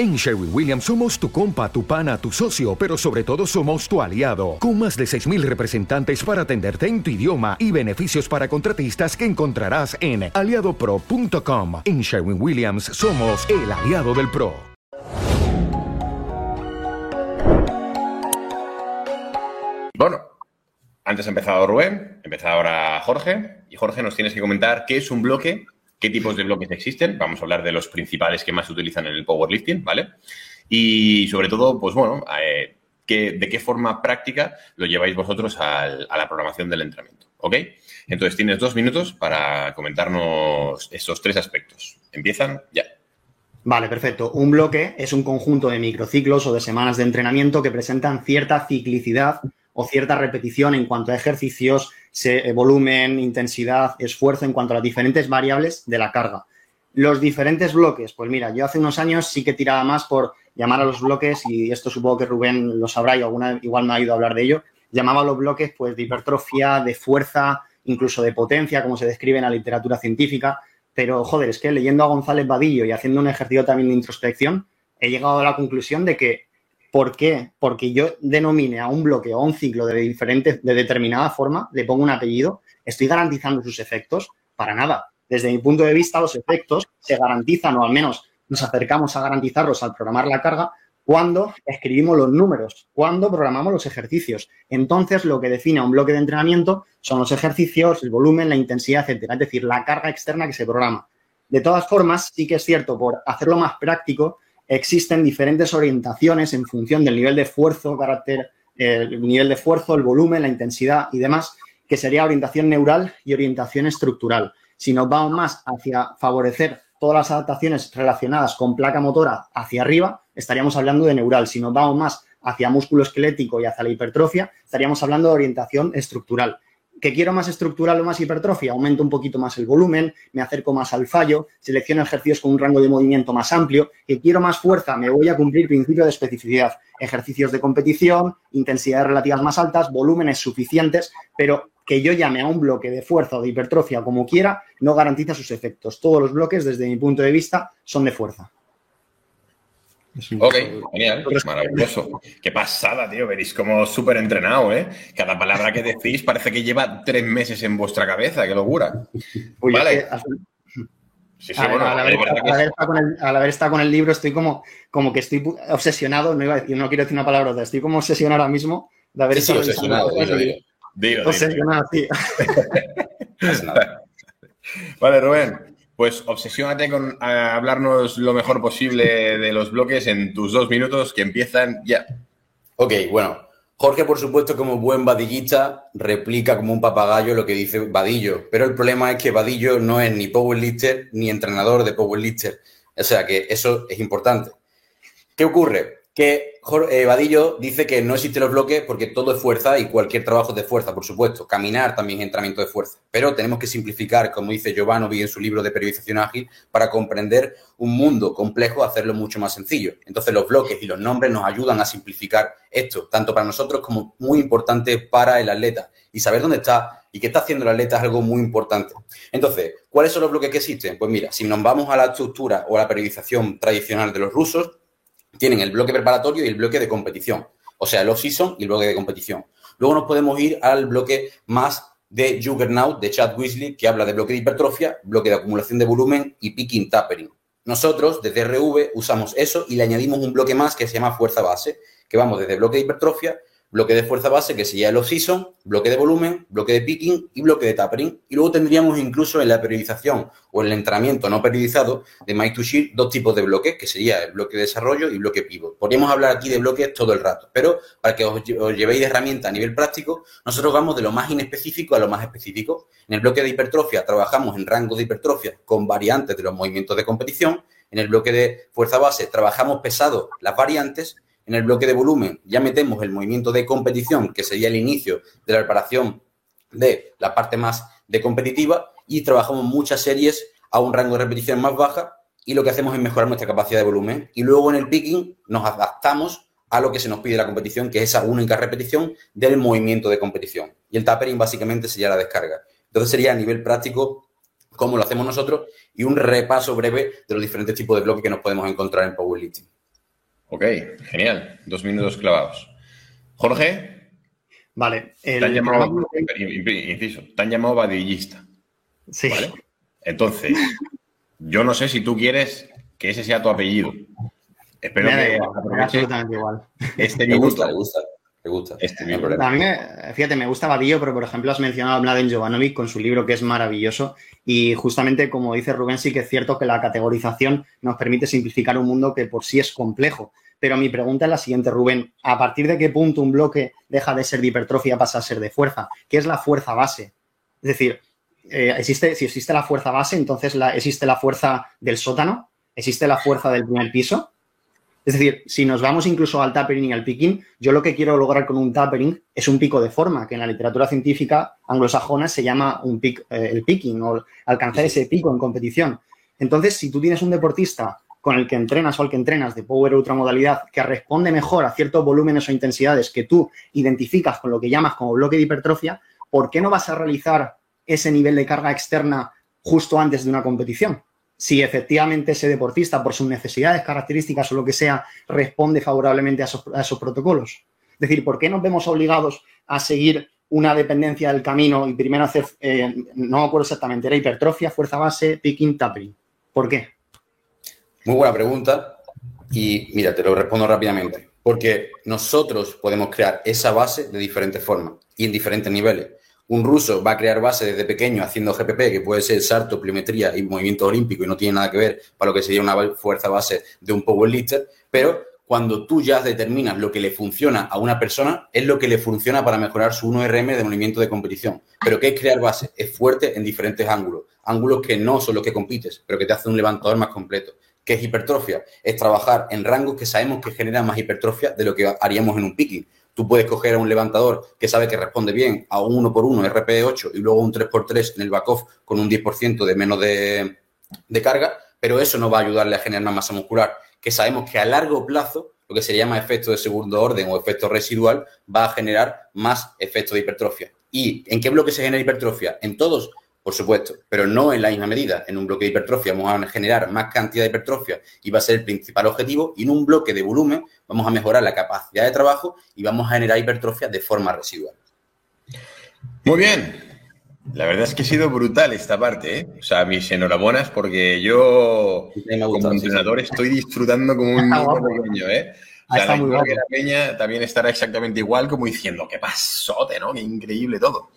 En Sherwin Williams somos tu compa, tu pana, tu socio, pero sobre todo somos tu aliado, con más de 6.000 representantes para atenderte en tu idioma y beneficios para contratistas que encontrarás en aliadopro.com. En Sherwin Williams somos el aliado del PRO. Bueno, antes ha empezado Rubén, empieza ahora Jorge, y Jorge nos tienes que comentar qué es un bloque qué tipos de bloques existen. Vamos a hablar de los principales que más se utilizan en el powerlifting, ¿vale? Y sobre todo, pues bueno, eh, de qué forma práctica lo lleváis vosotros a la programación del entrenamiento, ¿ok? Entonces tienes dos minutos para comentarnos esos tres aspectos. Empiezan ya. Vale, perfecto. Un bloque es un conjunto de microciclos o de semanas de entrenamiento que presentan cierta ciclicidad o cierta repetición en cuanto a ejercicios, volumen, intensidad, esfuerzo, en cuanto a las diferentes variables de la carga. Los diferentes bloques, pues mira, yo hace unos años sí que tiraba más por llamar a los bloques, y esto supongo que Rubén lo sabrá y alguna igual me ha ido a hablar de ello, llamaba a los bloques pues de hipertrofia, de fuerza, incluso de potencia, como se describe en la literatura científica. Pero, joder, es que leyendo a González Vadillo y haciendo un ejercicio también de introspección, he llegado a la conclusión de que ¿Por qué? Porque yo denomine a un bloque o a un ciclo de, diferente, de determinada forma, le pongo un apellido, estoy garantizando sus efectos para nada. Desde mi punto de vista, los efectos se garantizan, o al menos nos acercamos a garantizarlos al programar la carga, cuando escribimos los números, cuando programamos los ejercicios. Entonces, lo que define a un bloque de entrenamiento son los ejercicios, el volumen, la intensidad, etcétera. Es decir, la carga externa que se programa. De todas formas, sí que es cierto, por hacerlo más práctico, existen diferentes orientaciones en función del nivel de esfuerzo, carácter, el nivel de esfuerzo, el volumen, la intensidad y demás, que sería orientación neural y orientación estructural. Si nos vamos más hacia favorecer todas las adaptaciones relacionadas con placa motora hacia arriba, estaríamos hablando de neural. Si nos vamos más hacia músculo esquelético y hacia la hipertrofia, estaríamos hablando de orientación estructural que quiero más estructural o más hipertrofia, aumento un poquito más el volumen, me acerco más al fallo, selecciono ejercicios con un rango de movimiento más amplio, que quiero más fuerza, me voy a cumplir principio de especificidad, ejercicios de competición, intensidades relativas más altas, volúmenes suficientes, pero que yo llame a un bloque de fuerza o de hipertrofia como quiera, no garantiza sus efectos. Todos los bloques, desde mi punto de vista, son de fuerza. Ok, genial, maravilloso. Qué pasada, tío. Veréis como súper entrenado, ¿eh? Cada palabra que decís parece que lleva tres meses en vuestra cabeza. Qué locura. vale. Sí, sí, bueno, al, haber, estado con el libro estoy como, como que estoy obsesionado, no, iba a decir, no quiero decir una palabra otra, estoy como obsesionado ahora mismo de haber sí, obsesionado, Obsesionado, sí. vale, Rubén, pues obsesiónate con hablarnos lo mejor posible de los bloques en tus dos minutos que empiezan ya. Ok, bueno. Jorge, por supuesto, como buen vadillista, replica como un papagayo lo que dice Vadillo. Pero el problema es que Vadillo no es ni powerlifter ni entrenador de powerlifter. O sea que eso es importante. ¿Qué ocurre? Que eh, Vadillo dice que no existen los bloques porque todo es fuerza y cualquier trabajo es de fuerza, por supuesto. Caminar también es entrenamiento de fuerza. Pero tenemos que simplificar, como dice Giovanni en su libro de periodización ágil, para comprender un mundo complejo, hacerlo mucho más sencillo. Entonces los bloques y los nombres nos ayudan a simplificar esto, tanto para nosotros como muy importante para el atleta. Y saber dónde está y qué está haciendo el atleta es algo muy importante. Entonces, ¿cuáles son los bloques que existen? Pues mira, si nos vamos a la estructura o a la periodización tradicional de los rusos, tienen el bloque preparatorio y el bloque de competición. O sea, el off-season y el bloque de competición. Luego nos podemos ir al bloque más de Juggernaut, de Chad Weasley, que habla de bloque de hipertrofia, bloque de acumulación de volumen y picking tapering. Nosotros, desde RV, usamos eso y le añadimos un bloque más que se llama fuerza base, que vamos desde bloque de hipertrofia bloque de fuerza base, que sería el off-season, bloque de volumen, bloque de picking y bloque de tapering. Y luego tendríamos incluso en la periodización o en el entrenamiento no periodizado de Mike to Shield dos tipos de bloques, que sería el bloque de desarrollo y bloque pivot. Podríamos hablar aquí de bloques todo el rato, pero para que os, llevéis de herramienta a nivel práctico, nosotros vamos de lo más inespecífico a lo más específico. En el bloque de hipertrofia trabajamos en rangos de hipertrofia con variantes de los movimientos de competición. En el bloque de fuerza base trabajamos pesado las variantes en el bloque de volumen ya metemos el movimiento de competición, que sería el inicio de la preparación de la parte más de competitiva, y trabajamos muchas series a un rango de repetición más baja y lo que hacemos es mejorar nuestra capacidad de volumen. Y luego en el picking nos adaptamos a lo que se nos pide la competición, que es esa única repetición del movimiento de competición. Y el tapering básicamente sería la descarga. Entonces sería a nivel práctico cómo lo hacemos nosotros y un repaso breve de los diferentes tipos de bloques que nos podemos encontrar en powerlifting. Ok, genial. Dos minutos clavados. Jorge. Vale. El te han llamado, inciso, te han llamado vadillista. Sí. ¿vale? Entonces, yo no sé si tú quieres que ese sea tu apellido. Espero que absolutamente igual. Este me gusta, me gusta. Me gusta. Este a mí, me, fíjate, me gusta Vadillo, pero por ejemplo has mencionado a Mladen Jovanovic con su libro que es maravilloso y justamente como dice Rubén sí que es cierto que la categorización nos permite simplificar un mundo que por sí es complejo. Pero mi pregunta es la siguiente, Rubén. ¿A partir de qué punto un bloque deja de ser de hipertrofia pasa a ser de fuerza? ¿Qué es la fuerza base? Es decir, eh, existe, si existe la fuerza base, entonces la, existe la fuerza del sótano, existe la fuerza del primer piso, es decir, si nos vamos incluso al tapering y al picking, yo lo que quiero lograr con un tapering es un pico de forma, que en la literatura científica anglosajona se llama un pic, eh, el picking o alcanzar ese pico en competición. Entonces, si tú tienes un deportista con el que entrenas o al que entrenas de power ultramodalidad que responde mejor a ciertos volúmenes o intensidades que tú identificas con lo que llamas como bloque de hipertrofia, ¿por qué no vas a realizar ese nivel de carga externa justo antes de una competición? Si efectivamente ese deportista, por sus necesidades, características o lo que sea, responde favorablemente a esos, protocolos. Es decir, ¿por qué nos vemos obligados a seguir una dependencia del camino y primero hacer, eh, no me acuerdo exactamente, era hipertrofia, fuerza base, picking, tapering? ¿Por qué? Muy buena pregunta y mira, te lo respondo rápidamente. Porque nosotros podemos crear esa base de diferentes formas y en diferentes niveles. Un ruso va a crear base desde pequeño haciendo GPP, que puede ser salto, pliometría y movimiento olímpico y no tiene nada que ver para lo que sería una fuerza base de un powerlifter, pero cuando tú ya determinas lo que le funciona a una persona, es lo que le funciona para mejorar su 1RM de movimiento de competición. Pero ¿qué es crear base? Es fuerte en diferentes ángulos. Ángulos que no son los que compites, pero que te hacen un levantador más completo. ¿Qué es hipertrofia? Es trabajar en rangos que sabemos que generan más hipertrofia de lo que haríamos en un picking. Tú puedes coger a un levantador que sabe que responde bien a un 1 por 1 RP8 y luego un 3 por 3 en el back-off con un 10% de menos de, carga, pero eso no va a ayudarle a generar más masa muscular, que sabemos que a largo plazo lo que se llama efecto de segundo orden o efecto residual va a generar más efecto de hipertrofia. ¿Y en qué bloque se genera hipertrofia? En todos, por supuesto, pero no en la misma medida. En un bloque de hipertrofia vamos a generar más cantidad de hipertrofia y va a ser el principal objetivo. Y en un bloque de volumen vamos a mejorar la capacidad de trabajo y vamos a generar hipertrofia de forma residual. Muy bien. La verdad es que ha sido brutal esta parte, ¿eh? O sea, mis enhorabuenas porque yo como entrenador estoy disfrutando como un niño pequeño, ¿eh? O sea, la, peña también estará exactamente igual como diciendo, qué pasote, ¿no? Qué increíble todo.